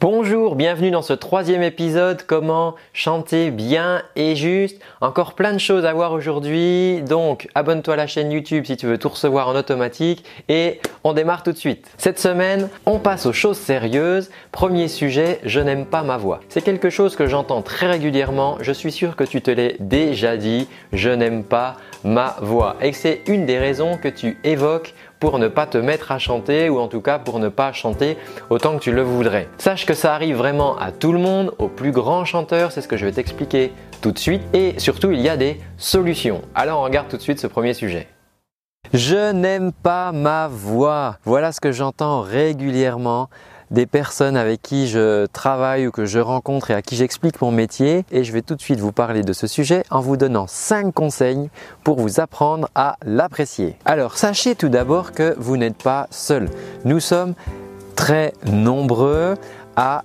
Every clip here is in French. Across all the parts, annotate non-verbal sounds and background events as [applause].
Bonjour, bienvenue dans ce troisième épisode Comment chanter bien et juste. Encore plein de choses à voir aujourd'hui, donc abonne-toi à la chaîne YouTube si tu veux tout recevoir en automatique et on démarre tout de suite. Cette semaine, on passe aux choses sérieuses. Premier sujet, je n'aime pas ma voix. C'est quelque chose que j'entends très régulièrement, je suis sûr que tu te l'es déjà dit, je n'aime pas ma voix. Et c'est une des raisons que tu évoques pour ne pas te mettre à chanter ou en tout cas pour ne pas chanter autant que tu le voudrais. Sache que ça arrive vraiment à tout le monde, aux plus grands chanteurs, c'est ce que je vais t'expliquer tout de suite et surtout il y a des solutions. Alors on regarde tout de suite ce premier sujet. Je n'aime pas ma voix. Voilà ce que j'entends régulièrement des personnes avec qui je travaille ou que je rencontre et à qui j'explique mon métier. Et je vais tout de suite vous parler de ce sujet en vous donnant 5 conseils pour vous apprendre à l'apprécier. Alors sachez tout d'abord que vous n'êtes pas seul. Nous sommes très nombreux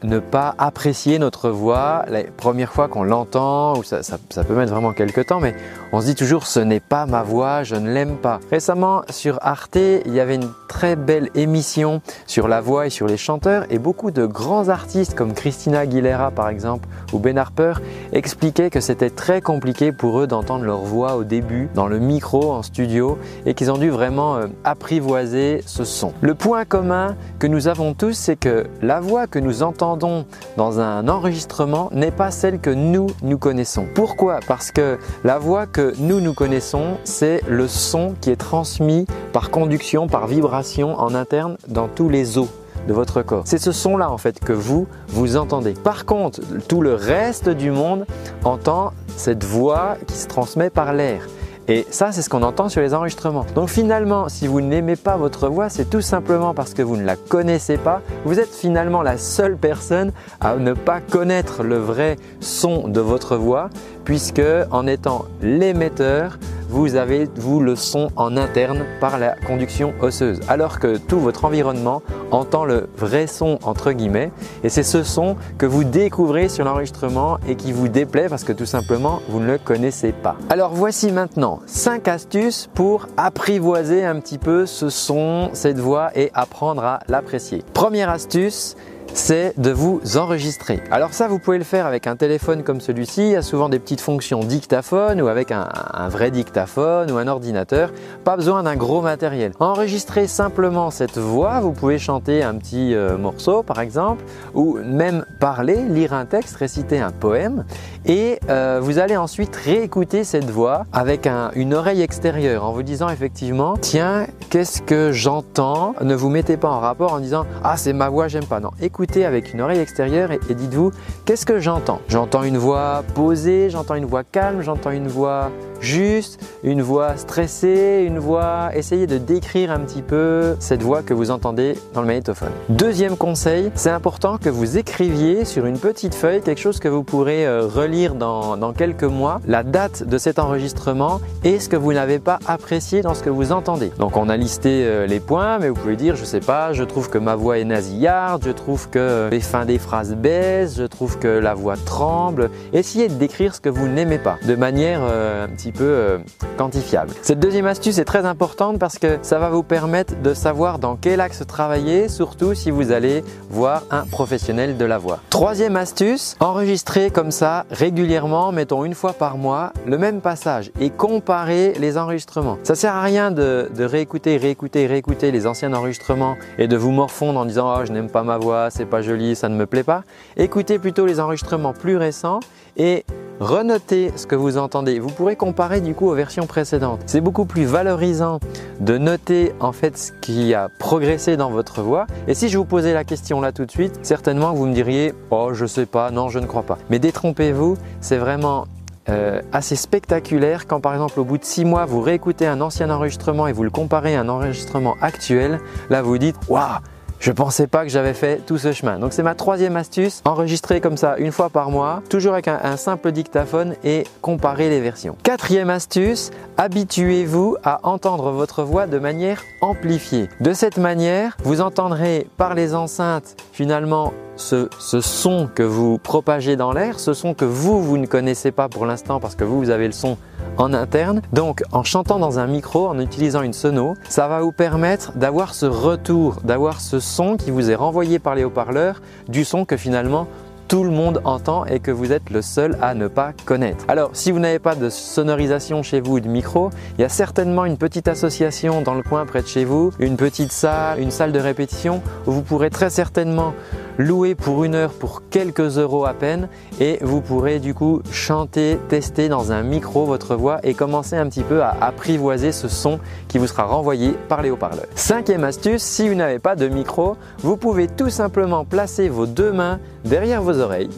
ne pas apprécier notre voix la première fois qu'on l'entend, ou ça, peut mettre vraiment quelques temps, mais on se dit toujours ce n'est pas ma voix, je ne l'aime pas. Récemment sur Arte, il y avait une très belle émission sur la voix et sur les chanteurs, et beaucoup de grands artistes comme Christina Aguilera par exemple, ou Ben Harper, expliquaient que c'était très compliqué pour eux d'entendre leur voix au début, dans le micro, en studio, et qu'ils ont dû vraiment euh, apprivoiser ce son. Le point commun que nous avons tous, c'est que la voix que nous entendons dans un enregistrement n'est pas celle que nous, nous connaissons. Pourquoi? Parce que la voix que nous, nous connaissons, c'est le son qui est transmis par conduction, par vibration en interne dans tous les os de votre corps. C'est ce son-là en fait que vous, vous entendez. Par contre, tout le reste du monde entend cette voix qui se transmet par l'air. Et ça, c'est ce qu'on entend sur les enregistrements. Donc finalement, si vous n'aimez pas votre voix, c'est tout simplement parce que vous ne la connaissez pas. Vous êtes finalement la seule personne à ne pas connaître le vrai son de votre voix, puisque en étant l'émetteur, vous avez vous le son en interne par la conduction osseuse, alors que tout votre environnement entend le vrai son entre guillemets, et c'est ce son que vous découvrez sur l'enregistrement et qui vous déplaît parce que tout simplement vous ne le connaissez pas. Alors voici maintenant 5 astuces pour apprivoiser un petit peu ce son, cette voix et apprendre à l'apprécier. Première astuce, c'est de vous enregistrer. Alors ça, vous pouvez le faire avec un téléphone comme celui-ci. Il y a souvent des petites fonctions dictaphone ou avec un, vrai dictaphone ou un ordinateur. Pas besoin d'un gros matériel. Enregistrez simplement cette voix. Vous pouvez chanter un petit euh, morceau par exemple ou même parler, lire un texte, réciter un poème. Et euh, vous allez ensuite réécouter cette voix avec une oreille extérieure en vous disant effectivement, tiens, qu'est-ce que j'entends? Ne vous mettez pas en rapport en disant, ah c'est ma voix, j'aime pas. Non, écoutez avec une oreille extérieure et, dites-vous qu'est-ce que j'entends? J'entends une voix posée, j'entends une voix calme, j'entends une voix juste, une voix stressée, une voix. Essayez de décrire un petit peu cette voix que vous entendez dans le magnétophone. Deuxième conseil, c'est important que vous écriviez sur une petite feuille quelque chose que vous pourrez euh, relire dans, dans quelques mois, la date de cet enregistrement et ce que vous n'avez pas apprécié dans ce que vous entendez. Donc on a listé euh, les points, mais vous pouvez dire, je sais pas, je trouve que ma voix est nasillarde, je trouve que les fins des phrases baissent, je trouve que la voix tremble. Essayez de décrire ce que vous n'aimez pas de manière euh, un petit peu euh, quantifiable. Cette deuxième astuce est très importante parce que ça va vous permettre de savoir dans quel axe travailler, surtout si vous allez voir un professionnel de la voix. Troisième astuce, enregistrer comme ça régulièrement, mettons une fois par mois, le même passage et comparer les enregistrements. Ça sert à rien de, de réécouter, réécouter, réécouter les anciens enregistrements et de vous morfondre en disant oh je n'aime pas ma voix, c'est pas joli, ça ne me plaît pas. Écoutez plutôt les enregistrements plus récents et renotez ce que vous entendez. Vous pourrez comparer du coup aux versions précédentes. C'est beaucoup plus valorisant de noter en fait ce qui a progressé dans votre voix. Et si je vous posais la question là tout de suite, certainement vous me diriez oh je sais pas, non je ne crois pas. Mais détrompez-vous, c'est vraiment euh, assez spectaculaire quand par exemple au bout de six mois vous réécoutez un ancien enregistrement et vous le comparez à un enregistrement actuel. Là vous dites waouh je pensais pas que j'avais fait tout ce chemin. Donc c'est ma troisième astuce, enregistrer comme ça une fois par mois, toujours avec un, simple dictaphone et comparer les versions. Quatrième astuce, habituez-vous à entendre votre voix de manière amplifiée. De cette manière, vous entendrez par les enceintes finalement ce, son que vous propagez dans l'air, ce son que vous, vous ne connaissez pas pour l'instant parce que vous, vous avez le son en interne. Donc en chantant dans un micro, en utilisant une sono, ça va vous permettre d'avoir ce retour, d'avoir ce son qui vous est renvoyé par les haut-parleurs du son que finalement tout le monde entend et que vous êtes le seul à ne pas connaître. Alors, si vous n'avez pas de sonorisation chez vous ou de micro, il y a certainement une petite association dans le coin près de chez vous, une petite salle, une salle de répétition où vous pourrez très certainement louer pour une heure pour quelques euros à peine et vous pourrez du coup chanter, tester dans un micro votre voix et commencer un petit peu à apprivoiser ce son qui vous sera renvoyé par les haut-parleurs. Cinquième astuce, si vous n'avez pas de micro, vous pouvez tout simplement placer vos deux mains derrière vos oreilles,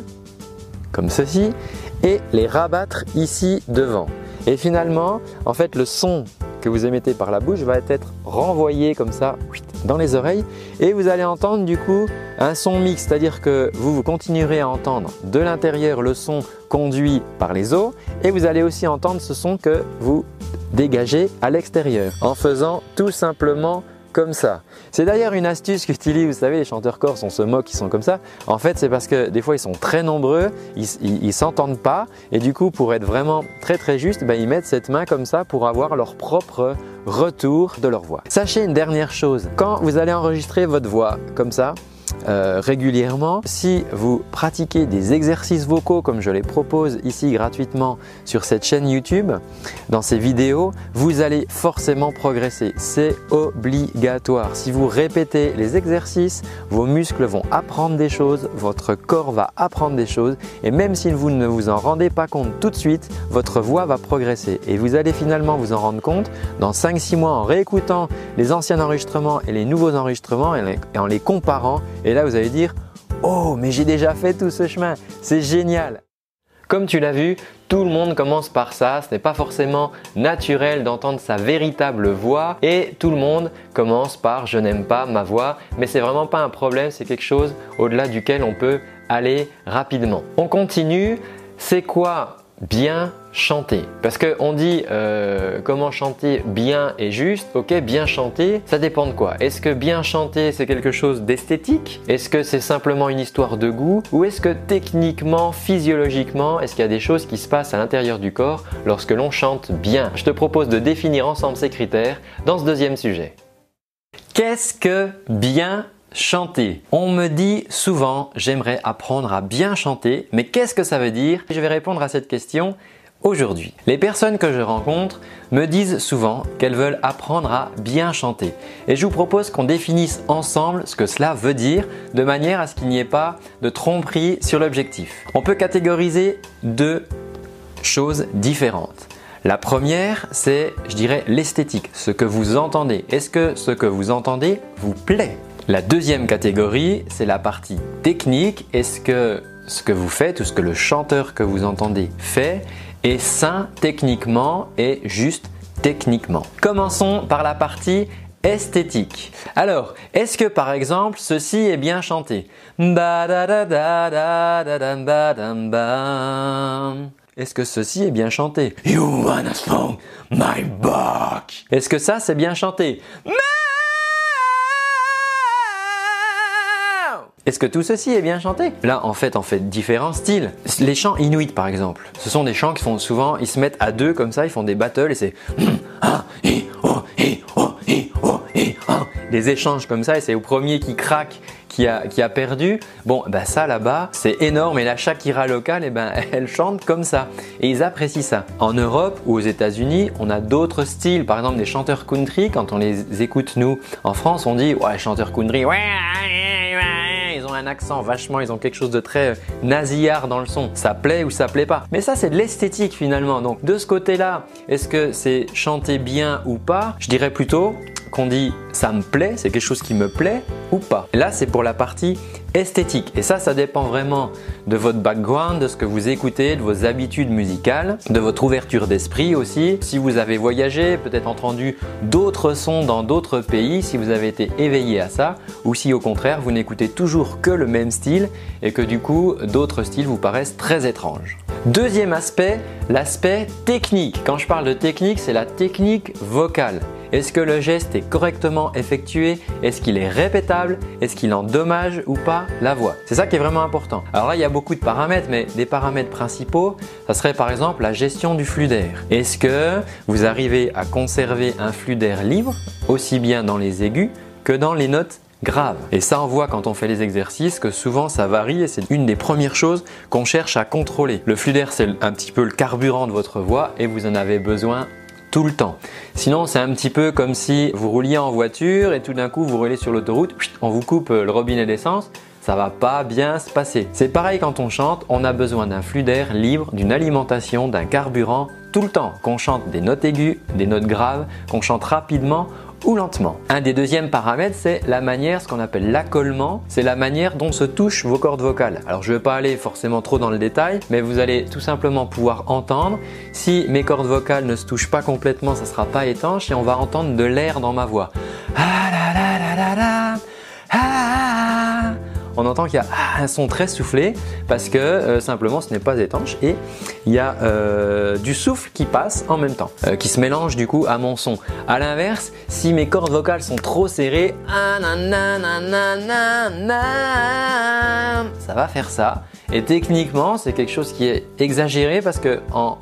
comme ceci, et les rabattre ici devant. Et finalement, en fait, le son que vous émettez par la bouche va être renvoyé comme ça dans les oreilles et vous allez entendre du coup un son mixte, c'est-à-dire que vous, vous continuerez à entendre de l'intérieur le son conduit par les os et vous allez aussi entendre ce son que vous dégagez à l'extérieur en faisant tout simplement comme ça. C'est d'ailleurs une astuce qu'utilisent, vous savez, les chanteurs corses, on se moque, ils sont comme ça. En fait, c'est parce que des fois, ils sont très nombreux, ils, s'entendent pas, et du coup, pour être vraiment très très juste, ben, ils mettent cette main comme ça pour avoir leur propre retour de leur voix. Sachez une dernière chose, quand vous allez enregistrer votre voix comme ça, euh, régulièrement. Si vous pratiquez des exercices vocaux comme je les propose ici gratuitement sur cette chaîne YouTube, dans ces vidéos, vous allez forcément progresser. C'est obligatoire. Si vous répétez les exercices, vos muscles vont apprendre des choses, votre corps va apprendre des choses et même si vous ne vous en rendez pas compte tout de suite, votre voix va progresser et vous allez finalement vous en rendre compte dans 5-6 mois en réécoutant les anciens enregistrements et les nouveaux enregistrements et en les comparant et là, vous allez dire Oh, mais j'ai déjà fait tout ce chemin, c'est génial. Comme tu l'as vu, tout le monde commence par ça, ce n'est pas forcément naturel d'entendre sa véritable voix. Et tout le monde commence par je n'aime pas ma voix, mais c'est vraiment pas un problème, c'est quelque chose au-delà duquel on peut aller rapidement. On continue, c'est quoi bien chanter. Parce qu'on dit euh, comment chanter bien et juste. Ok, bien chanter, ça dépend de quoi. Est-ce que bien chanter c'est quelque chose d'esthétique? Est-ce que c'est simplement une histoire de goût? Ou est-ce que techniquement, physiologiquement, est-ce qu'il y a des choses qui se passent à l'intérieur du corps lorsque l'on chante bien? Je te propose de définir ensemble ces critères dans ce deuxième sujet. Qu'est-ce que bien chanter? On me dit souvent j'aimerais apprendre à bien chanter, mais qu'est-ce que ça veut dire? Je vais répondre à cette question aujourd'hui. Les personnes que je rencontre me disent souvent qu'elles veulent apprendre à bien chanter. Et je vous propose qu'on définisse ensemble ce que cela veut dire de manière à ce qu'il n'y ait pas de tromperie sur l'objectif. On peut catégoriser deux choses différentes. La première, c'est, je dirais, l'esthétique, ce que vous entendez. Est-ce que ce que vous entendez vous plaît? La deuxième catégorie, c'est la partie technique. Est-ce que ce que vous faites ou ce que le chanteur que vous entendez fait est sain techniquement et juste techniquement. Commençons par la partie esthétique. Alors, est-ce que par exemple ceci est bien chanté Est-ce que ceci est bien chanté You wanna smoke my back Est-ce que ça c'est bien chanté Est-ce que tout ceci est bien chanté? Là, en fait, on fait différents styles. Les chants inuits, par exemple, ce sont des chants qui font souvent, ils se mettent à deux comme ça, ils font des battles et c'est [clears throat] des échanges comme ça et c'est au premier qui craque qui a, qui a perdu. Bon, bah ça là-bas, c'est énorme et la Shakira locale, eh ben, [laughs] elle chante comme ça et ils apprécient ça. En Europe ou aux États-Unis, on a d'autres styles. Par exemple, des chanteurs country, quand on les écoute nous en France, on dit ouais, chanteur country, ouais un accent vachement, ils ont quelque chose de très euh, nasillard dans le son. Ça plaît ou ça plaît pas. Mais ça, c'est de l'esthétique finalement. Donc de ce côté-là, est-ce que c'est chanter bien ou pas? Je dirais plutôt qu'on dit ça me plaît, c'est quelque chose qui me plaît ou pas. là, c'est pour la partie esthétique. Et ça, ça dépend vraiment de votre background, de ce que vous écoutez, de vos habitudes musicales, de votre ouverture d'esprit aussi. Si vous avez voyagé, peut-être entendu d'autres sons dans d'autres pays, si vous avez été éveillé à ça, ou si au contraire vous n'écoutez toujours que le même style et que du coup d'autres styles vous paraissent très étranges. Deuxième aspect, l'aspect technique. Quand je parle de technique, c'est la technique vocale. Est-ce que le geste est correctement effectué? Est-ce qu'il est répétable? Est-ce qu'il endommage ou pas la voix? C'est ça qui est vraiment important. Alors là, il y a beaucoup de paramètres, mais des paramètres principaux, ça serait par exemple la gestion du flux d'air. Est-ce que vous arrivez à conserver un flux d'air libre, aussi bien dans les aigus que dans les notes graves? Et ça, on voit quand on fait les exercices que souvent ça varie et c'est une des premières choses qu'on cherche à contrôler. Le flux d'air, c'est un petit peu le carburant de votre voix et vous en avez besoin le temps. Sinon, c'est un petit peu comme si vous rouliez en voiture et tout d'un coup vous roulez sur l'autoroute, on vous coupe le robinet d'essence, ça va pas bien se passer. C'est pareil quand on chante, on a besoin d'un flux d'air libre, d'une alimentation, d'un carburant tout le temps. Qu'on chante des notes aiguës, des notes graves, qu'on chante rapidement lentement. Un des deuxièmes paramètres, c'est la manière, ce qu'on appelle l'accollement, c'est la manière dont se touchent vos cordes vocales. Alors je ne vais pas aller forcément trop dans le détail, mais vous allez tout simplement pouvoir entendre. Si mes cordes vocales ne se touchent pas complètement, ça ne sera pas étanche et on va entendre de l'air dans ma voix. Ah la ah, on entend qu'il y a ah, un son très soufflé parce que euh, simplement ce n'est pas étanche et il y a euh, du souffle qui passe en même temps, euh, qui se mélange du coup à mon son. A l'inverse, si mes cordes vocales sont trop serrées, ah, ça va faire ça. Et techniquement, c'est quelque chose qui est exagéré parce que en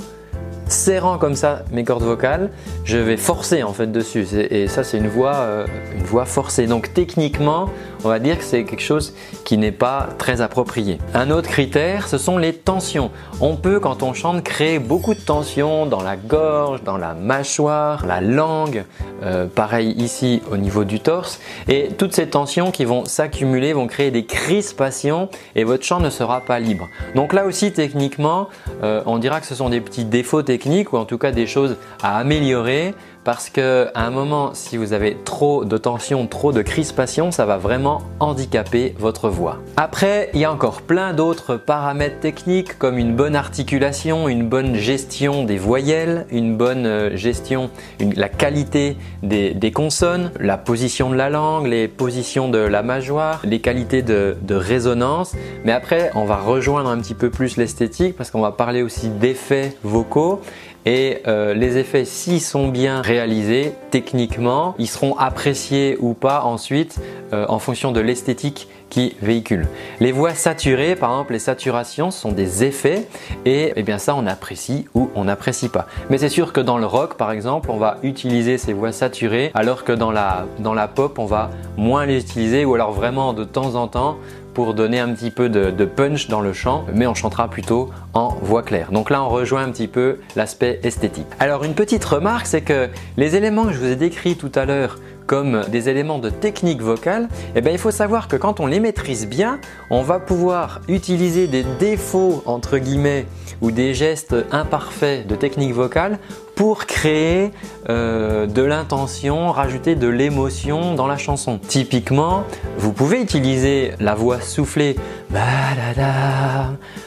serrant comme ça mes cordes vocales, je vais forcer en fait dessus. Et ça, c'est une voix, une voix forcée. Donc techniquement, on va dire que c'est quelque chose qui n'est pas très approprié. Un autre critère, ce sont les tensions. On peut, quand on chante, créer beaucoup de tensions dans la gorge, dans la mâchoire, la langue, euh, pareil ici au niveau du torse. Et toutes ces tensions qui vont s'accumuler vont créer des crispations et votre chant ne sera pas libre. Donc là aussi, techniquement, euh, on dira que ce sont des petits défauts techniques ou en tout cas des choses à améliorer parce que à un moment, si vous avez trop de tension, trop de crispation, ça va vraiment handicaper votre voix. Après, il y a encore plein d'autres paramètres techniques comme une bonne articulation, une bonne gestion des voyelles, une bonne euh, gestion, la qualité des, consonnes, la position de la langue, les positions de la mâchoire, les qualités de, de résonance. Mais après, on va rejoindre un petit peu plus l'esthétique parce qu'on va parler aussi d'effets vocaux et euh, les effets, s'ils sont bien réalisés techniquement, ils seront appréciés ou pas ensuite euh, en fonction de l'esthétique qui véhicule. Les voix saturées, par exemple, les saturations sont des effets et eh bien ça on apprécie ou on n'apprécie pas. Mais c'est sûr que dans le rock, par exemple, on va utiliser ces voix saturées alors que dans la, dans la pop, on va moins les utiliser ou alors vraiment de temps en temps pour donner un petit peu de, punch dans le chant, mais on chantera plutôt en voix claire. Donc là, on rejoint un petit peu l'aspect esthétique. Alors une petite remarque, c'est que les éléments que je vous ai décrits tout à l'heure comme des éléments de technique vocale, eh bien, il faut savoir que quand on les maîtrise bien, on va pouvoir utiliser des défauts entre guillemets ou des gestes imparfaits de technique vocale pour créer euh, de l'intention, rajouter de l'émotion dans la chanson. Typiquement, vous pouvez utiliser la voix soufflée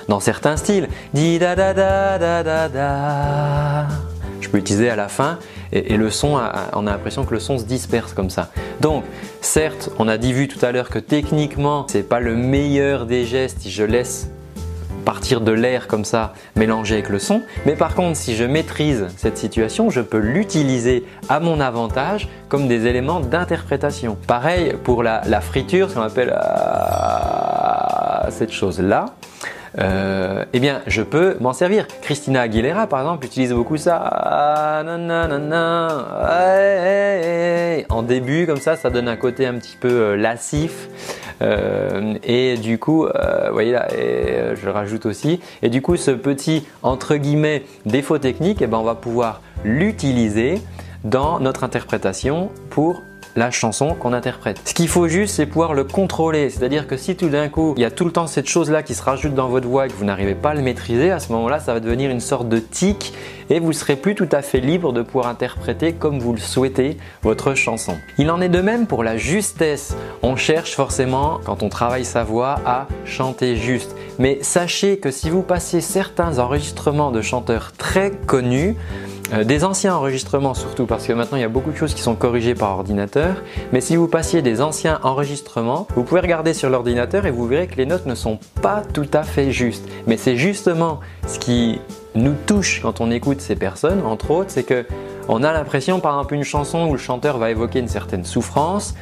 dans certains styles. Je peux utiliser à la fin et, le son, on a l'impression que le son se disperse comme ça. Donc, certes, on a dit vu tout à l'heure que techniquement, c'est pas le meilleur des gestes si je laisse partir de l'air comme ça mélangé avec le son. Mais par contre, si je maîtrise cette situation, je peux l'utiliser à mon avantage comme des éléments d'interprétation. Pareil pour la, friture, ce qu'on appelle euh, cette chose-là. Euh, eh bien, je peux m'en servir. Christina Aguilera, par exemple, utilise beaucoup ça. Ah, en début, comme ça, ça donne un côté un petit peu euh, lascif. Euh, et du coup, vous voyez là, je rajoute aussi. Et du coup, ce petit entre guillemets défaut technique, eh ben, on va pouvoir l'utiliser dans notre interprétation pour la chanson qu'on interprète. Ce qu'il faut juste, c'est pouvoir le contrôler. C'est-à-dire que si tout d'un coup, il y a tout le temps cette chose-là qui se rajoute dans votre voix et que vous n'arrivez pas à le maîtriser, à ce moment-là, ça va devenir une sorte de tic et vous serez plus tout à fait libre de pouvoir interpréter comme vous le souhaitez votre chanson. Il en est de même pour la justesse. On cherche forcément, quand on travaille sa voix, à chanter juste. Mais sachez que si vous passez certains enregistrements de chanteurs très connus, euh, des anciens enregistrements surtout parce que maintenant il y a beaucoup de choses qui sont corrigées par ordinateur. Mais si vous passiez des anciens enregistrements vous pouvez regarder sur l'ordinateur et vous verrez que les notes ne sont pas tout à fait justes. Mais c'est justement ce qui nous touche quand on écoute ces personnes, entre autres, c'est que on a l'impression, par exemple, une chanson où le chanteur va évoquer une certaine souffrance,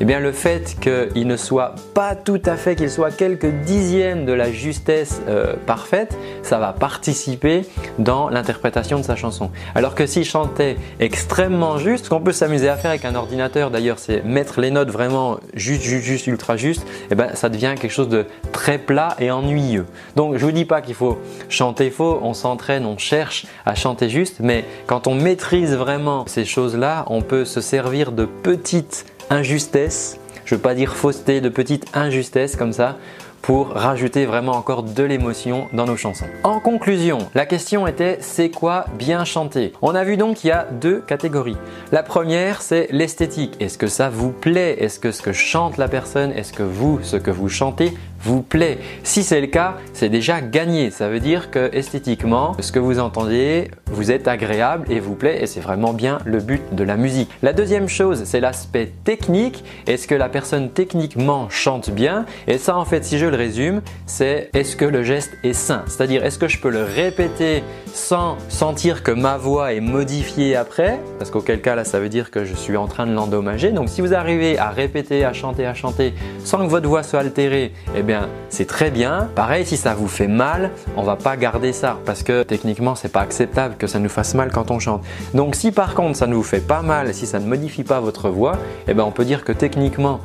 eh bien le fait qu'il ne soit pas tout à fait, qu'il soit quelques dixièmes de la justesse euh, parfaite, ça va participer dans l'interprétation de sa chanson. Alors que s'il chantait extrêmement juste, ce qu'on peut s'amuser à faire avec un ordinateur d'ailleurs, c'est mettre les notes vraiment juste, juste, juste, ultra juste, eh bien ça devient quelque chose de très plat et ennuyeux. Donc je vous dis pas qu'il faut chanter faux, on s'entraîne, on cherche à chanter juste, mais quand on maîtrise vraiment ces choses-là, on peut se servir de petites injustesses, je ne veux pas dire fausseté, de petites injustesses comme ça pour rajouter vraiment encore de l'émotion dans nos chansons. En conclusion, la question était c'est quoi bien chanter? On a vu donc qu'il y a deux catégories. La première, c'est l'esthétique. Est-ce que ça vous plaît? Est-ce que ce que chante la personne, est-ce que vous, ce que vous chantez, vous plaît. Si c'est le cas, c'est déjà gagné. Ça veut dire que esthétiquement, ce que vous entendez vous êtes agréable et vous plaît et c'est vraiment bien le but de la musique. La deuxième chose, c'est l'aspect technique. Est-ce que la personne techniquement chante bien? Et ça en fait, si je le résume, c'est est-ce que le geste est sain? C'est-à-dire est-ce que je peux le répéter sans sentir que ma voix est modifiée après Parce qu'auquel cas là, ça veut dire que je suis en train de l'endommager. Donc si vous arrivez à répéter, à chanter, à chanter sans que votre voix soit altérée, eh c'est très bien. Pareil, si ça vous fait mal, on va pas garder ça parce que techniquement c'est pas acceptable que ça nous fasse mal quand on chante. Donc si par contre ça ne vous fait pas mal, si ça ne modifie pas votre voix, eh ben on peut dire que techniquement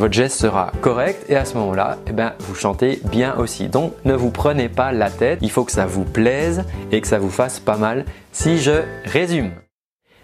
votre geste sera correct et à ce moment-là, eh ben, vous chantez bien aussi. Donc ne vous prenez pas la tête, il faut que ça vous plaise et que ça vous fasse pas mal. Si je résume.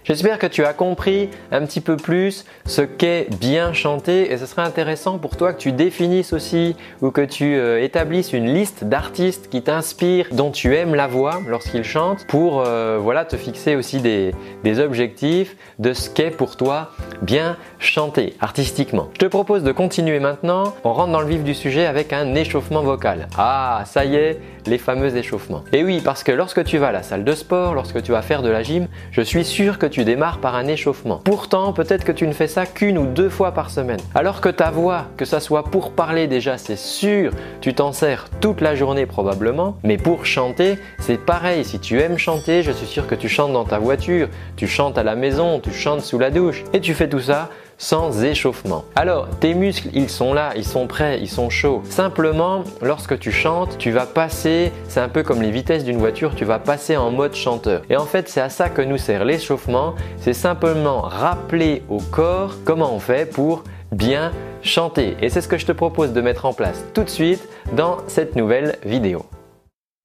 J'espère que tu as compris un petit peu plus ce qu'est bien chanter et ce serait intéressant pour toi que tu définisses aussi ou que tu euh, établisses une liste d'artistes qui t'inspirent, dont tu aimes la voix lorsqu'ils chantent pour euh, voilà, te fixer aussi des, des objectifs de ce qu'est pour toi bien chanter artistiquement. Je te propose de continuer maintenant. On rentre dans le vif du sujet avec un échauffement vocal. Ah, ça y est, les fameux échauffements. Et oui, parce que lorsque tu vas à la salle de sport, lorsque tu vas faire de la gym, je suis sûr que tu démarres par un échauffement. Pourtant, peut-être que tu ne fais ça qu'une ou deux fois par semaine. Alors que ta voix, que ça soit pour parler déjà, c'est sûr, tu t'en sers toute la journée probablement, mais pour chanter, c'est pareil. Si tu aimes chanter, je suis sûr que tu chantes dans ta voiture, tu chantes à la maison, tu chantes sous la douche et tu fais tout ça sans échauffement. Alors, tes muscles, ils sont là, ils sont prêts, ils sont chauds. Simplement, lorsque tu chantes, tu vas passer, c'est un peu comme les vitesses d'une voiture, tu vas passer en mode chanteur. Et en fait, c'est à ça que nous sert l'échauffement, c'est simplement rappeler au corps comment on fait pour bien chanter. Et c'est ce que je te propose de mettre en place tout de suite dans cette nouvelle vidéo.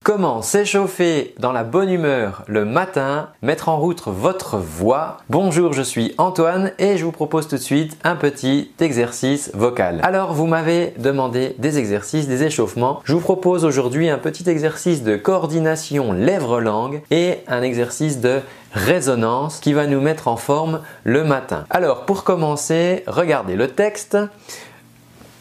Comment s'échauffer dans la bonne humeur le matin, mettre en route votre voix? Bonjour, je suis Antoine et je vous propose tout de suite un petit exercice vocal. Alors, vous m'avez demandé des exercices, des échauffements. Je vous propose aujourd'hui un petit exercice de coordination lèvres-langue et un exercice de résonance qui va nous mettre en forme le matin. Alors, pour commencer, regardez le texte.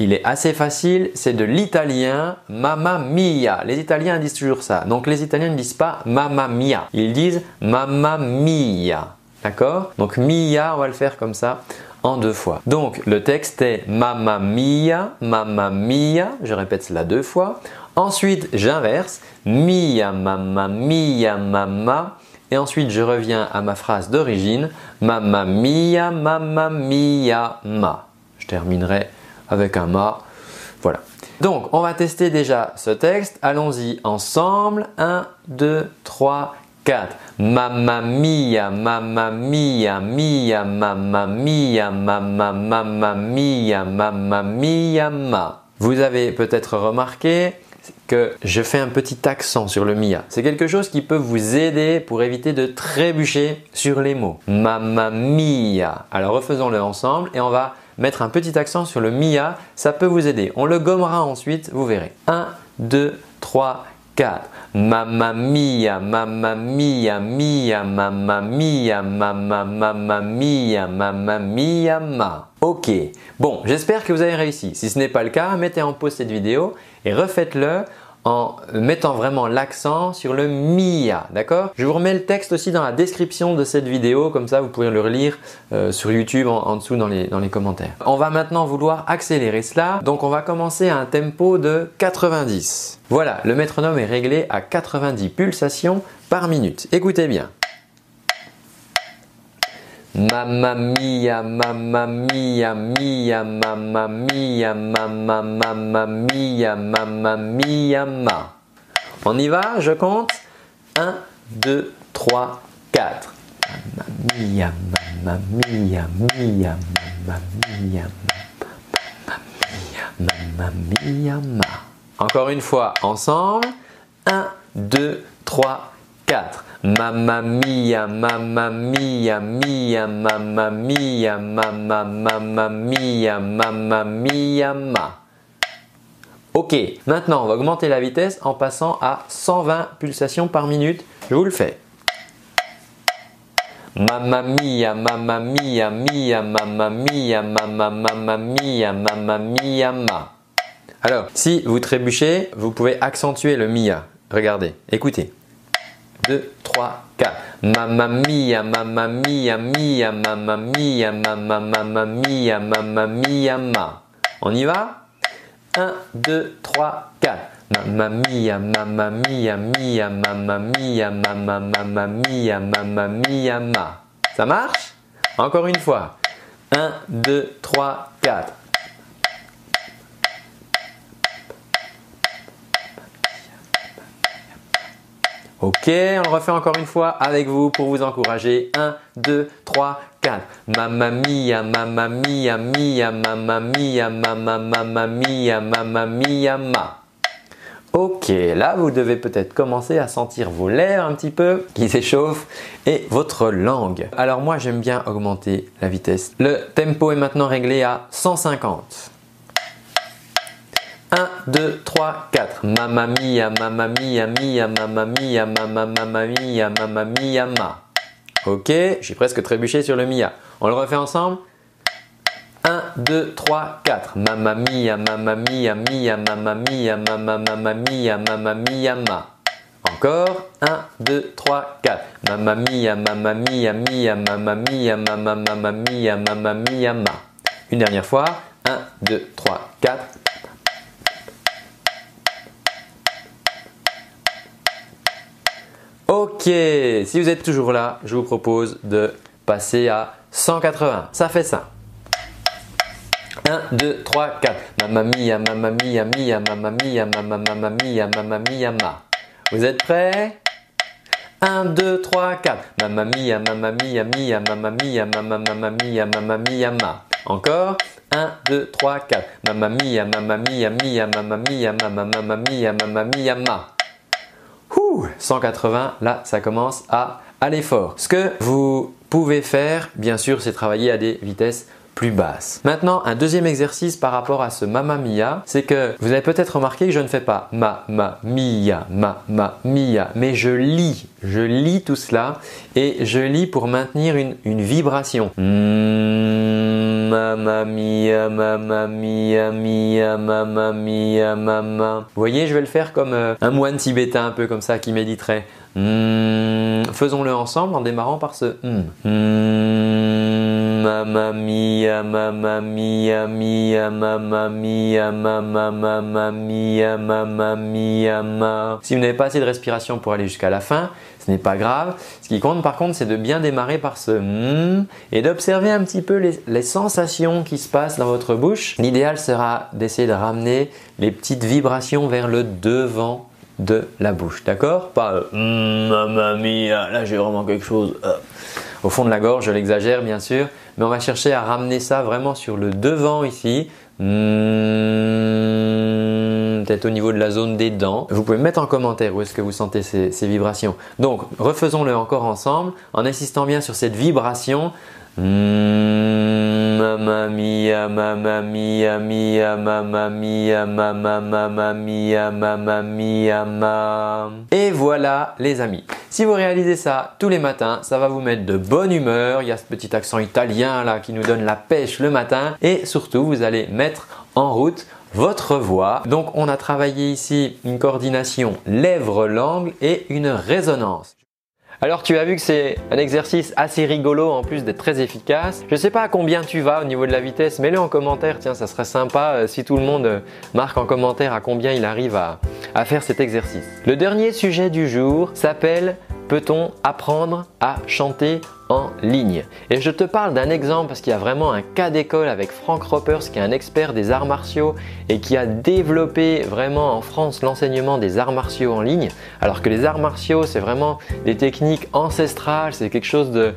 Il est assez facile, c'est de l'italien mamma mia. Les Italiens disent toujours ça. Donc les Italiens ne disent pas mamma mia, ils disent mamma mia. D'accord? Donc mia, on va le faire comme ça en deux fois. Donc le texte est mamma mia, mamma mia. Je répète cela deux fois. Ensuite, j'inverse mia, mamma mia, mamma. Et ensuite, je reviens à ma phrase d'origine mamma mia, mamma mia, ma. Je terminerai avec un ma. Voilà. Donc, on va tester déjà ce texte. Allons-y ensemble. 1, 2, 3, 4. Mamma mia, mamma mia, mia, mamma mia, mamma, mamma mia, mamma mia, ma. Vous avez peut-être remarqué, que je fais un petit accent sur le mia. C'est quelque chose qui peut vous aider pour éviter de trébucher sur les mots. Mamma mia. Alors refaisons-le ensemble et on va mettre un petit accent sur le mia. Ça peut vous aider. On le gommera ensuite, vous verrez. 1, 2, 3, 4. Mamma mia, mamma mia, mia, mamma mia, mamma, mamma mia, mamma mia, ma. Ok, bon, j'espère que vous avez réussi. Si ce n'est pas le cas, mettez en pause cette vidéo et refaites-le en mettant vraiment l'accent sur le Mia, d'accord? Je vous remets le texte aussi dans la description de cette vidéo, comme ça vous pourrez le relire euh, sur YouTube en, dessous dans les, dans les commentaires. On va maintenant vouloir accélérer cela, donc on va commencer à un tempo de 90. Voilà, le métronome est réglé à 90 pulsations par minute. Écoutez bien. Mamma mia, mamma mia, mia, mamma mia, mamma, mamma mia, mamma mia, ma. On y va, je compte? 1, 2, 3, 4. Mamma mia, mamma mia, mia, mamma mia, mamma mia, mamma mia, ma. Encore une fois, ensemble. 1, 2, 3, 4. Mamma mia, mamma mia, mia, mamma mia, mamma, mamma mia, mamma mia, ma. Ok, maintenant on va augmenter la vitesse en passant à 120 pulsations par minute. Je vous le fais. Mamma mia, mamma mia, mia, mamma mia, mamma, mamma mia, mamma mia, ma. Alors, si vous trébuchez, vous pouvez accentuer le mia. Regardez, écoutez. 2, 3, 4. Mamma mia, mamma mia, mia, mamma mia, mamma, mamma mia, mamma mia, ma. On y va? 1, 2, 3, 4. Mamma mia, mamma mia, mia, mamma mia, mamma, mamma mia, mamma mia, ma. Ça marche? Encore une fois. 1, 2, 3, 4. Ok, on le refait encore une fois avec vous pour vous encourager. 1, 2, 3, 4. Mamma mia, mia, mia, mamma mia, ma. Ok, là vous devez peut-être commencer à sentir vos lèvres un petit peu qui s'échauffent et votre langue. Alors moi j'aime bien augmenter la vitesse. Le tempo est maintenant réglé à 150. 1, 2, 3, 4. Mamma mia, mamma mia, mia, mamma mia, mamma, mamma mia, mamma mia, ma. Ok, j'ai presque trébuché sur le mia. On le refait ensemble 1, 2, 3, 4. Mamma mia, mamma mia, mia, mamma mia, mamma, mamma mia, mamma mia, ma. Encore 1, 2, 3, 4. Mamma mia, mamma mia, mia, mamma mia, mamma, mamma mia, mamma mia, ma. Une dernière fois. 1, 2, 3, 4. Ok, si vous êtes toujours là, je vous propose de passer à 180. Ça fait ça. 1, 2, 3, 4. Mamma mia, mamma mia, mia, mamma mia, mamma, mamma mia, mamma mia, ma. Vous êtes prêts 1, 2, 3, 4. Mamma mia, mamma mia, mia, mamma mia, mamma, mamma mia, mamma mia, ma. Encore 1, 2, 3, 4. Mamma mia, mamma mia, mia, mamma mia, mamma, mamma mia, mamma mia, ma. 180, là, ça commence à aller fort. Ce que vous pouvez faire, bien sûr, c'est travailler à des vitesses plus basses. Maintenant, un deuxième exercice par rapport à ce Mamma Mia, c'est que vous avez peut-être remarqué que je ne fais pas ma, ma, mia, ma, ma, mia, mais je lis, je lis tout cela et je lis pour maintenir une, vibration. Mamma mia, mamma mia, mia, mamma mia, mamma. Vous voyez, je vais le faire comme euh, un moine tibétain, un peu comme ça, qui méditerait. Hmm, faisons-le ensemble en démarrant par ce hmm. Hmm, mamma mia, mamma mia, mia, mamma mia, mamma. Si vous n'avez pas assez de respiration pour aller jusqu'à la fin, ce n'est pas grave. Ce qui compte par contre, c'est de bien démarrer par ce mm et d'observer un petit peu les, sensations qui se passent dans votre bouche. L'idéal sera d'essayer de ramener les petites vibrations vers le devant de la bouche, d'accord? Pas euh, mamma mia, là j'ai vraiment quelque chose euh, au fond de la gorge, je l'exagère bien sûr, mais on va chercher à ramener ça vraiment sur le devant ici. Mm même peut-être au niveau de la zone des dents. Vous pouvez mettre en commentaire où est-ce que vous sentez ces, ces vibrations. Donc, refaisons-le encore ensemble en insistant bien sur cette vibration. Et voilà les amis. Si vous réalisez ça tous les matins, ça va vous mettre de bonne humeur. Il y a ce petit accent italien là qui nous donne la pêche le matin. Et surtout, vous allez mettre en route votre voix. Donc on a travaillé ici une coordination lèvres-langue et une résonance. Alors tu as vu que c'est un exercice assez rigolo en plus d'être très efficace. Je ne sais pas à combien tu vas au niveau de la vitesse, mets-le en commentaire, tiens ça serait sympa euh, si tout le monde euh, marque en commentaire à combien il arrive à, à faire cet exercice. Le dernier sujet du jour s'appelle Peut-on apprendre à chanter en ligne Et je te parle d'un exemple parce qu'il y a vraiment un cas d'école avec Frank Ropers qui est un expert des arts martiaux et qui a développé vraiment en France l'enseignement des arts martiaux en ligne. Alors que les arts martiaux c'est vraiment des techniques ancestrales, c'est quelque chose de,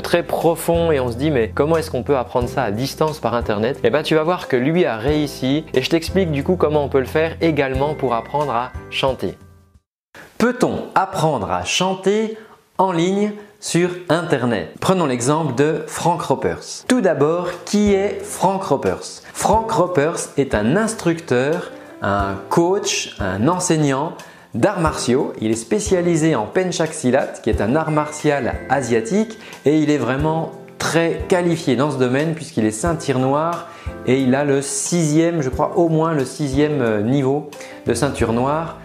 très profond et on se dit mais comment est-ce qu'on peut apprendre ça à distance par internet Et eh bien tu vas voir que lui a réussi et je t'explique du coup comment on peut le faire également pour apprendre à chanter. Peut-on apprendre à chanter en ligne sur Internet? Prenons l'exemple de Frank Ropers. Tout d'abord, qui est Frank Ropers? Frank Ropers est un instructeur, un coach, un enseignant d'arts martiaux. Il est spécialisé en Penchak Silat, qui est un art martial asiatique, et il est vraiment très qualifié dans ce domaine puisqu'il est ceinture noire et il a le sixième, je crois au moins le sixième euh, niveau de ceinture noire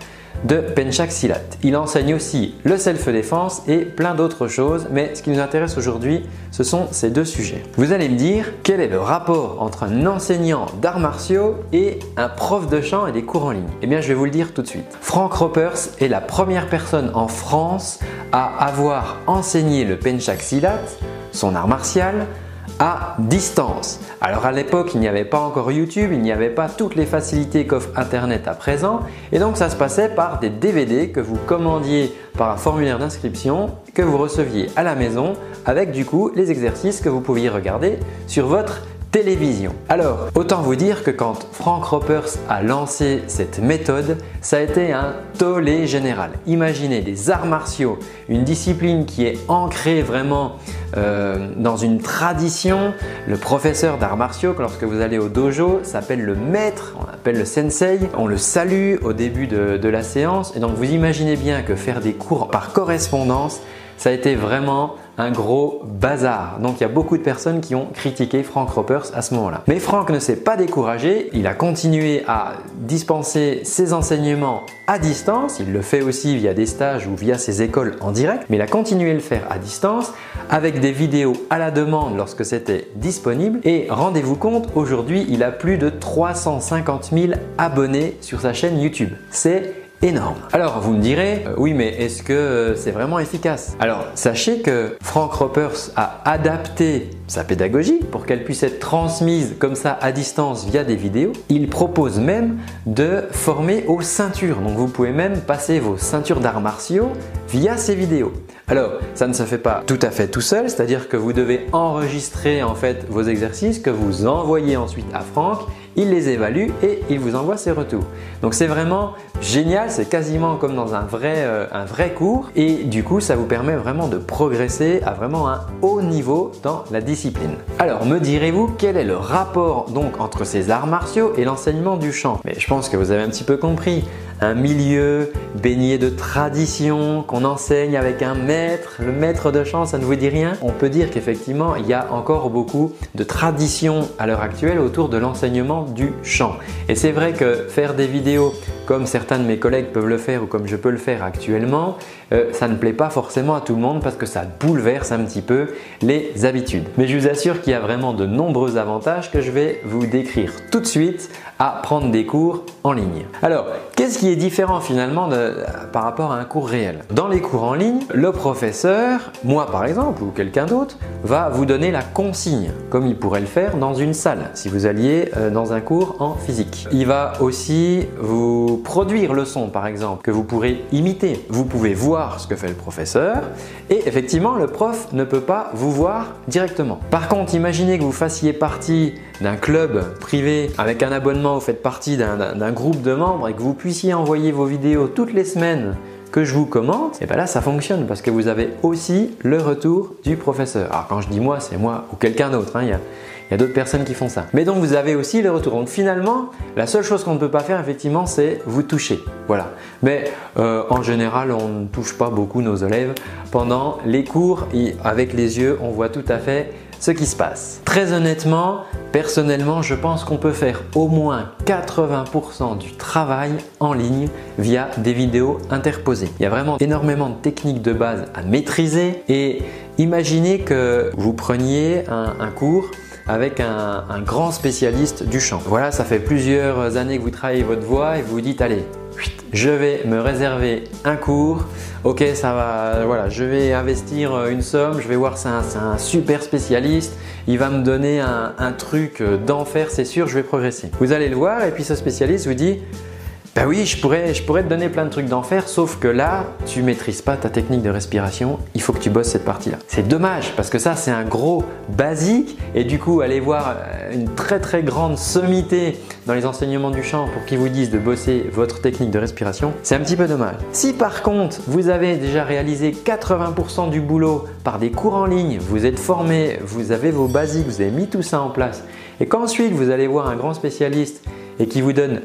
de Penchak Silat. Il enseigne aussi le self-défense et plein d'autres choses, mais ce qui nous intéresse aujourd'hui, ce sont ces deux sujets. Vous allez me dire quel est le rapport entre un enseignant d'arts martiaux et un prof de chant et des cours en ligne? Eh bien, je vais vous le dire tout de suite. Frank Ropers est la première personne en France à avoir enseigné le Penchak Silat, son art martial, distance. Alors à l'époque, il n'y avait pas encore YouTube, il n'y avait pas toutes les facilités qu'offre Internet à présent, et donc ça se passait par des DVD que vous commandiez par un formulaire d'inscription que vous receviez à la maison avec du coup les exercices que vous pouviez regarder sur votre télévision. Alors, autant vous dire que quand Frank Ropers a lancé cette méthode, ça a été un tollé général. Imaginez des arts martiaux, une discipline qui est ancrée vraiment euh, dans une tradition. Le professeur d'arts martiaux, lorsque vous allez au dojo, s'appelle le maître, on appelle le sensei. On le salue au début de la séance. Et donc vous imaginez bien que faire des cours par correspondance, ça a été vraiment un gros bazar. Donc il y a beaucoup de personnes qui ont critiqué Frank Ropers à ce moment-là. Mais Frank ne s'est pas découragé, il a continué à dispenser ses enseignements à distance, il le fait aussi via des stages ou via ses écoles en direct, mais il a continué à le faire à distance avec des vidéos à la demande lorsque c'était disponible. Et rendez-vous compte, aujourd'hui il a plus de 350 000 abonnés sur sa chaîne YouTube. C'est Alors vous me direz, euh, oui mais est-ce que euh, c'est vraiment efficace? Alors sachez que Frank Ropers a adapté sa pédagogie pour qu'elle puisse être transmise comme ça à distance via des vidéos. Il propose même de former aux ceintures. Donc vous pouvez même passer vos ceintures d'arts martiaux via ces vidéos. Alors, ça ne se fait pas tout à fait tout seul, c'est-à-dire que vous devez enregistrer en fait vos exercices que vous envoyez ensuite à Franck il les évalue et il vous envoie ses retours. Donc c'est vraiment génial, c'est quasiment comme dans un vrai, euh, un vrai cours et du coup ça vous permet vraiment de progresser à vraiment un haut niveau dans la discipline. Alors me direz-vous quel est le rapport donc entre ces arts martiaux et l'enseignement du chant? Mais je pense que vous avez un petit peu compris un milieu baigné de tradition, qu'on enseigne avec un maître. Le maître de chant, ça ne vous dit rien On peut dire qu'effectivement, il y a encore beaucoup de tradition à l'heure actuelle autour de l'enseignement du chant. Et c'est vrai que faire des vidéos comme certains de mes collègues peuvent le faire ou comme je peux le faire actuellement, euh, ça ne plaît pas forcément à tout le monde parce que ça bouleverse un petit peu les habitudes. Mais je vous assure qu'il y a vraiment de nombreux avantages que je vais vous décrire tout de suite à prendre des cours en ligne. Alors, qu'est-ce qui est différent finalement par rapport à un cours réel Dans les cours en ligne, le professeur, moi par exemple ou quelqu'un d'autre, va vous donner la consigne comme il pourrait le faire dans une salle si vous alliez euh, dans un cours en physique. Il va aussi vous produire le son par exemple que vous pourrez imiter. Vous pouvez voir voir ce que fait le professeur et effectivement le prof ne peut pas vous voir directement. Par contre, imaginez que vous fassiez partie d'un club privé avec un abonnement, vous faites partie d'un groupe de membres et que vous puissiez envoyer vos vidéos toutes les semaines que je vous commente, et bien là ça fonctionne parce que vous avez aussi le retour du professeur. Alors quand je dis moi, c'est moi ou quelqu'un d'autre. Hein, il y a d'autres personnes qui font ça. Mais donc vous avez aussi le retour. Donc finalement, la seule chose qu'on ne peut pas faire effectivement, c'est vous toucher. Voilà. Mais euh, en général, on ne touche pas beaucoup nos élèves pendant les cours. Avec les yeux, on voit tout à fait ce qui se passe. Très honnêtement, personnellement, je pense qu'on peut faire au moins 80% du travail en ligne via des vidéos interposées. Il y a vraiment énormément de techniques de base à maîtriser et imaginez que vous preniez un cours avec un, grand spécialiste du chant. Voilà, ça fait plusieurs années que vous travaillez votre voix et vous vous dites allez, je vais me réserver un cours. Ok, ça va, voilà, je vais investir une somme, je vais voir, c'est un, super spécialiste, il va me donner un, truc d'enfer, c'est sûr, je vais progresser. Vous allez le voir et puis ce spécialiste vous dit ben oui, je pourrais, je pourrais te donner plein de trucs d'enfer, sauf que là, tu maîtrises pas ta technique de respiration, il faut que tu bosses cette partie-là. C'est dommage parce que ça, c'est un gros basique et du coup, aller voir euh, une très très grande sommité dans les enseignements du chant pour qu'ils vous disent de bosser votre technique de respiration, c'est un petit peu dommage. Si par contre, vous avez déjà réalisé 80% du boulot par des cours en ligne, vous êtes formé, vous avez vos basiques, vous avez mis tout ça en place et qu'ensuite vous allez voir un grand spécialiste et qui vous donne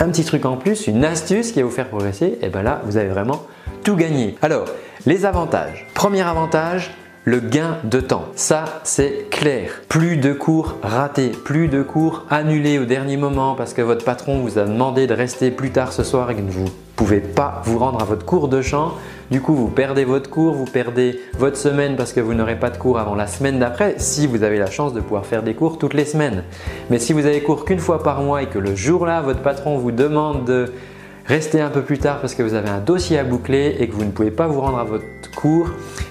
un petit truc en plus, une astuce qui va vous faire progresser, et bien là, vous avez vraiment tout gagné. Alors, les avantages. Premier avantage, le gain de temps. Ça, c'est clair. Plus de cours ratés, plus de cours annulés au dernier moment parce que votre patron vous a demandé de rester plus tard ce soir et que vous ne pouvez pas vous rendre à votre cours de chant. Du coup, vous perdez votre cours, vous perdez votre semaine parce que vous n'aurez pas de cours avant la semaine d'après, si vous avez la chance de pouvoir faire des cours toutes les semaines. Mais si vous avez cours qu'une fois par mois et que le jour-là, votre patron vous demande de rester un peu plus tard parce que vous avez un dossier à boucler et que vous ne pouvez pas vous rendre à votre cours,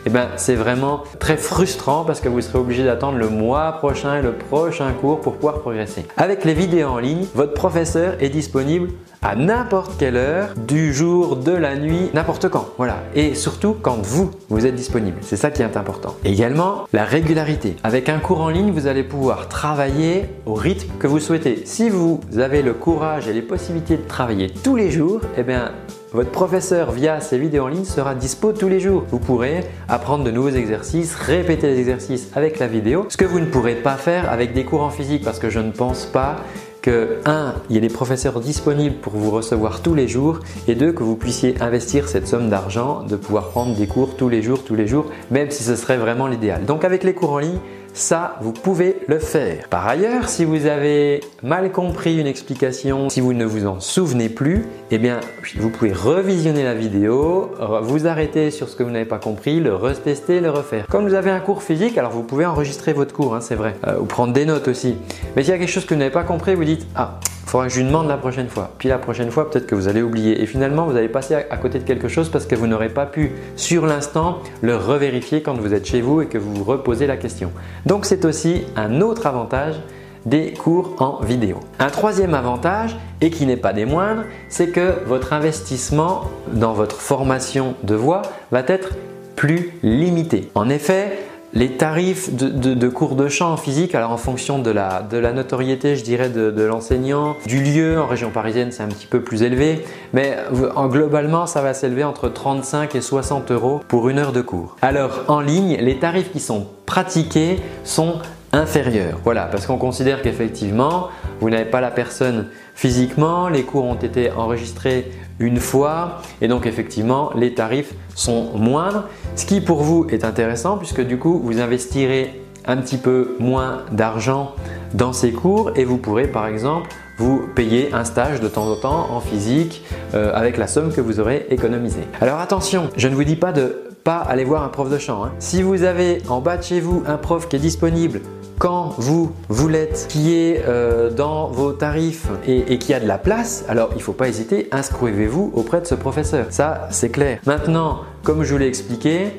eh ben, c'est vraiment très frustrant parce que vous serez obligé d'attendre le mois prochain et le prochain cours pour pouvoir progresser. Avec les vidéos en ligne, votre professeur est disponible à n'importe quelle heure du jour, de la nuit, n'importe quand. Voilà. Et surtout quand vous, vous êtes disponible. C'est ça qui est important. Également, la régularité. Avec un cours en ligne, vous allez pouvoir travailler au rythme que vous souhaitez. Si vous avez le courage et les possibilités de travailler tous les jours, eh bien, votre professeur via ses vidéos en ligne sera dispo tous les jours. Vous pourrez apprendre de nouveaux exercices, répéter les exercices avec la vidéo, ce que vous ne pourrez pas faire avec des cours en physique parce que je ne pense pas que 1. Il y ait des professeurs disponibles pour vous recevoir tous les jours et 2. que vous puissiez investir cette somme d'argent de pouvoir prendre des cours tous les jours, tous les jours, même si ce serait vraiment l'idéal. Donc avec les cours en ligne, ça, vous pouvez le faire. Par ailleurs, si vous avez mal compris une explication, si vous ne vous en souvenez plus, eh bien, vous pouvez revisionner la vidéo, vous arrêter sur ce que vous n'avez pas compris, le retester, le refaire. Comme vous avez un cours physique, alors vous pouvez enregistrer votre cours, hein, c'est vrai, euh, ou prendre des notes aussi. Mais s'il y a quelque chose que vous n'avez pas compris, vous dites Ah, faudra que je lui demande la prochaine fois. Puis la prochaine fois, peut-être que vous allez oublier. Et finalement, vous allez passer à côté de quelque chose parce que vous n'aurez pas pu, sur l'instant, le revérifier quand vous êtes chez vous et que vous vous reposez la question. Donc c'est aussi un autre avantage des cours en vidéo. Un troisième avantage, et qui n'est pas des moindres, c'est que votre investissement dans votre formation de voix va être plus limité. En effet, les tarifs de, cours de chant en physique, alors en fonction de la, notoriété, je dirais, de, l'enseignant, du lieu, en région parisienne, c'est un petit peu plus élevé, mais en, globalement, ça va s'élever entre 35 et 60 euros pour une heure de cours. Alors en ligne, les tarifs qui sont pratiqués sont inférieurs. Voilà, parce qu'on considère qu'effectivement, vous n'avez pas la personne physiquement, les cours ont été enregistrés une fois et donc effectivement les tarifs sont moindres, ce qui pour vous est intéressant puisque du coup vous investirez un petit peu moins d'argent dans ces cours et vous pourrez par exemple vous payer un stage de temps en temps en physique euh, avec la somme que vous aurez économisée. Alors attention, je ne vous dis pas de pas aller voir un prof de chant. Hein. Si vous avez en bas de chez vous un prof qui est disponible quand vous, l'êtes, qui est euh, dans vos tarifs et, qui a de la place, alors il ne faut pas hésiter, inscrivez-vous auprès de ce professeur. Ça, c'est clair. Maintenant, comme je vous l'ai expliqué,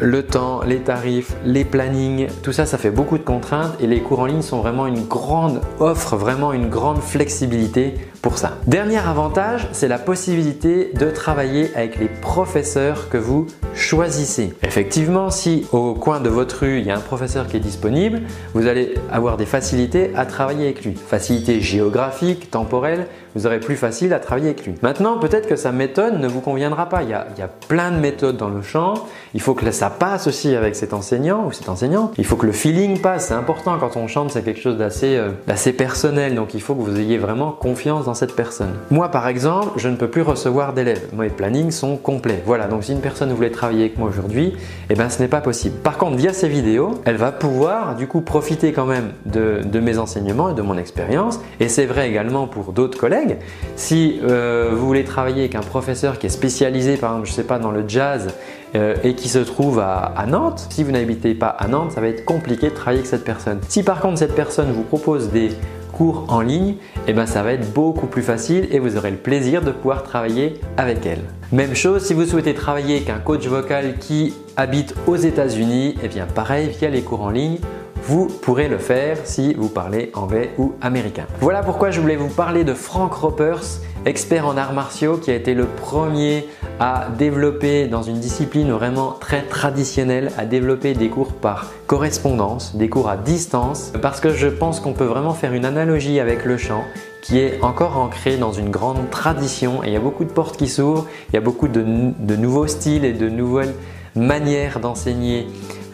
le temps, les tarifs, les plannings, tout ça, ça fait beaucoup de contraintes et les cours en ligne sont vraiment une grande offre, vraiment une grande flexibilité pour ça. Dernier avantage, c'est la possibilité de travailler avec les professeurs que vous choisissez. Effectivement, si au coin de votre rue, il y a un professeur qui est disponible, vous allez avoir des facilités à travailler avec lui. Facilité géographique, temporelle, vous aurez plus facile à travailler avec lui. Maintenant, peut-être que sa méthode ne vous conviendra pas. Il y, a, plein de méthodes dans le chant. Il faut que ça passe aussi avec cet enseignant ou cette enseignante. Il faut que le feeling passe. C'est important quand on chante, c'est quelque chose d'assez euh, personnel. Donc il faut que vous ayez vraiment confiance dans cette personne. Moi, par exemple, je ne peux plus recevoir d'élèves. Mes plannings sont complets. Voilà. Donc si une personne voulait travailler avec moi aujourd'hui, eh ben ce n'est pas possible. Par contre, via ces vidéos, elle va pouvoir du coup profiter quand même de, mes enseignements et de mon expérience. Et c'est vrai également pour d'autres collègues si euh, vous voulez travailler avec un professeur qui est spécialisé, par exemple, je sais pas, dans le jazz euh, et qui se trouve à, Nantes, si vous n'habitez pas à Nantes, ça va être compliqué de travailler avec cette personne. Si par contre cette personne vous propose des cours en ligne, eh ben ça va être beaucoup plus facile et vous aurez le plaisir de pouvoir travailler avec elle. Même chose si vous souhaitez travailler avec un coach vocal qui habite aux États-Unis, et eh bien pareil via les cours en ligne, vous pourrez le faire si vous parlez anglais ou américain. Voilà pourquoi je voulais vous parler de Frank Ropers, expert en arts martiaux qui a été le premier à développer dans une discipline vraiment très traditionnelle, à développer des cours par correspondance, des cours à distance, parce que je pense qu'on peut vraiment faire une analogie avec le chant qui est encore ancré dans une grande tradition. Et il y a beaucoup de portes qui s'ouvrent, il y a beaucoup de, de nouveaux styles et de nouvelles manières d'enseigner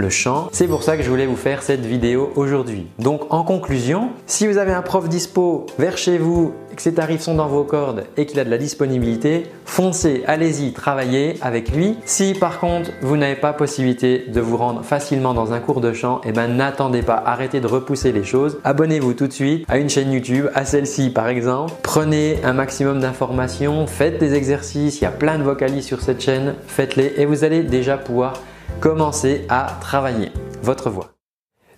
chant. C'est pour ça que je voulais vous faire cette vidéo aujourd'hui. Donc en conclusion, si vous avez un prof dispo vers chez vous, que ses tarifs sont dans vos cordes et qu'il a de la disponibilité, foncez, allez-y, travaillez avec lui. Si par contre vous n'avez pas possibilité de vous rendre facilement dans un cours de chant, eh ben n'attendez pas, arrêtez de repousser les choses. Abonnez-vous tout de suite à une chaîne YouTube, à celle-ci par exemple. Prenez un maximum d'informations, faites des exercices, il y a plein de vocalistes sur cette chaîne, faites-les et vous allez déjà pouvoir commencer à travailler votre voix.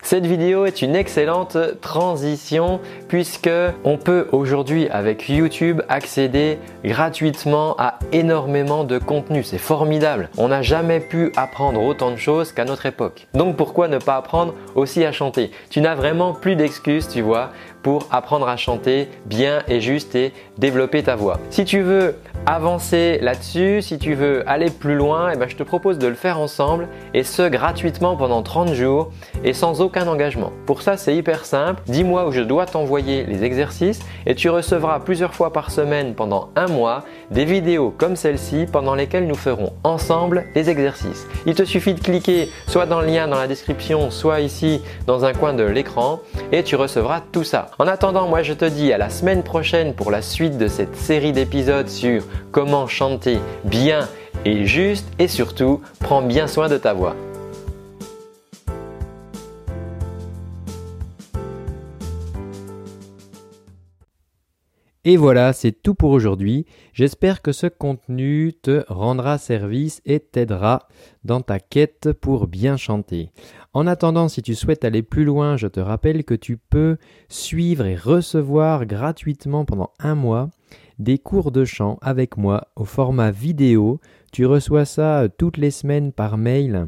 Cette vidéo est une excellente transition puisque on peut aujourd'hui avec YouTube accéder gratuitement à énormément de contenu. C'est formidable. On n'a jamais pu apprendre autant de choses qu'à notre époque. Donc pourquoi ne pas apprendre aussi à chanter? Tu n'as vraiment plus d'excuses, tu vois, pour apprendre à chanter bien et juste et développer ta voix. Si tu veux avancer là-dessus, si tu veux aller plus loin, eh ben, je te propose de le faire ensemble et ce gratuitement pendant 30 jours et sans aucun engagement. Pour ça, c'est hyper simple. Dis-moi où je dois t'envoyer les exercices et tu recevras plusieurs fois par semaine pendant un mois des vidéos comme celle-ci pendant lesquelles nous ferons ensemble les exercices. Il te suffit de cliquer soit dans le lien dans la description, soit ici dans un coin de l'écran et tu recevras tout ça. En attendant, moi je te dis à la semaine prochaine pour la suite de cette série d'épisodes sur comment chanter bien et juste et surtout prends bien soin de ta voix. Et voilà, c'est tout pour aujourd'hui. J'espère que ce contenu te rendra service et t'aidera dans ta quête pour bien chanter. En attendant, si tu souhaites aller plus loin, je te rappelle que tu peux suivre et recevoir gratuitement pendant un mois des cours de chant avec moi au format vidéo. Tu reçois ça toutes les semaines par mail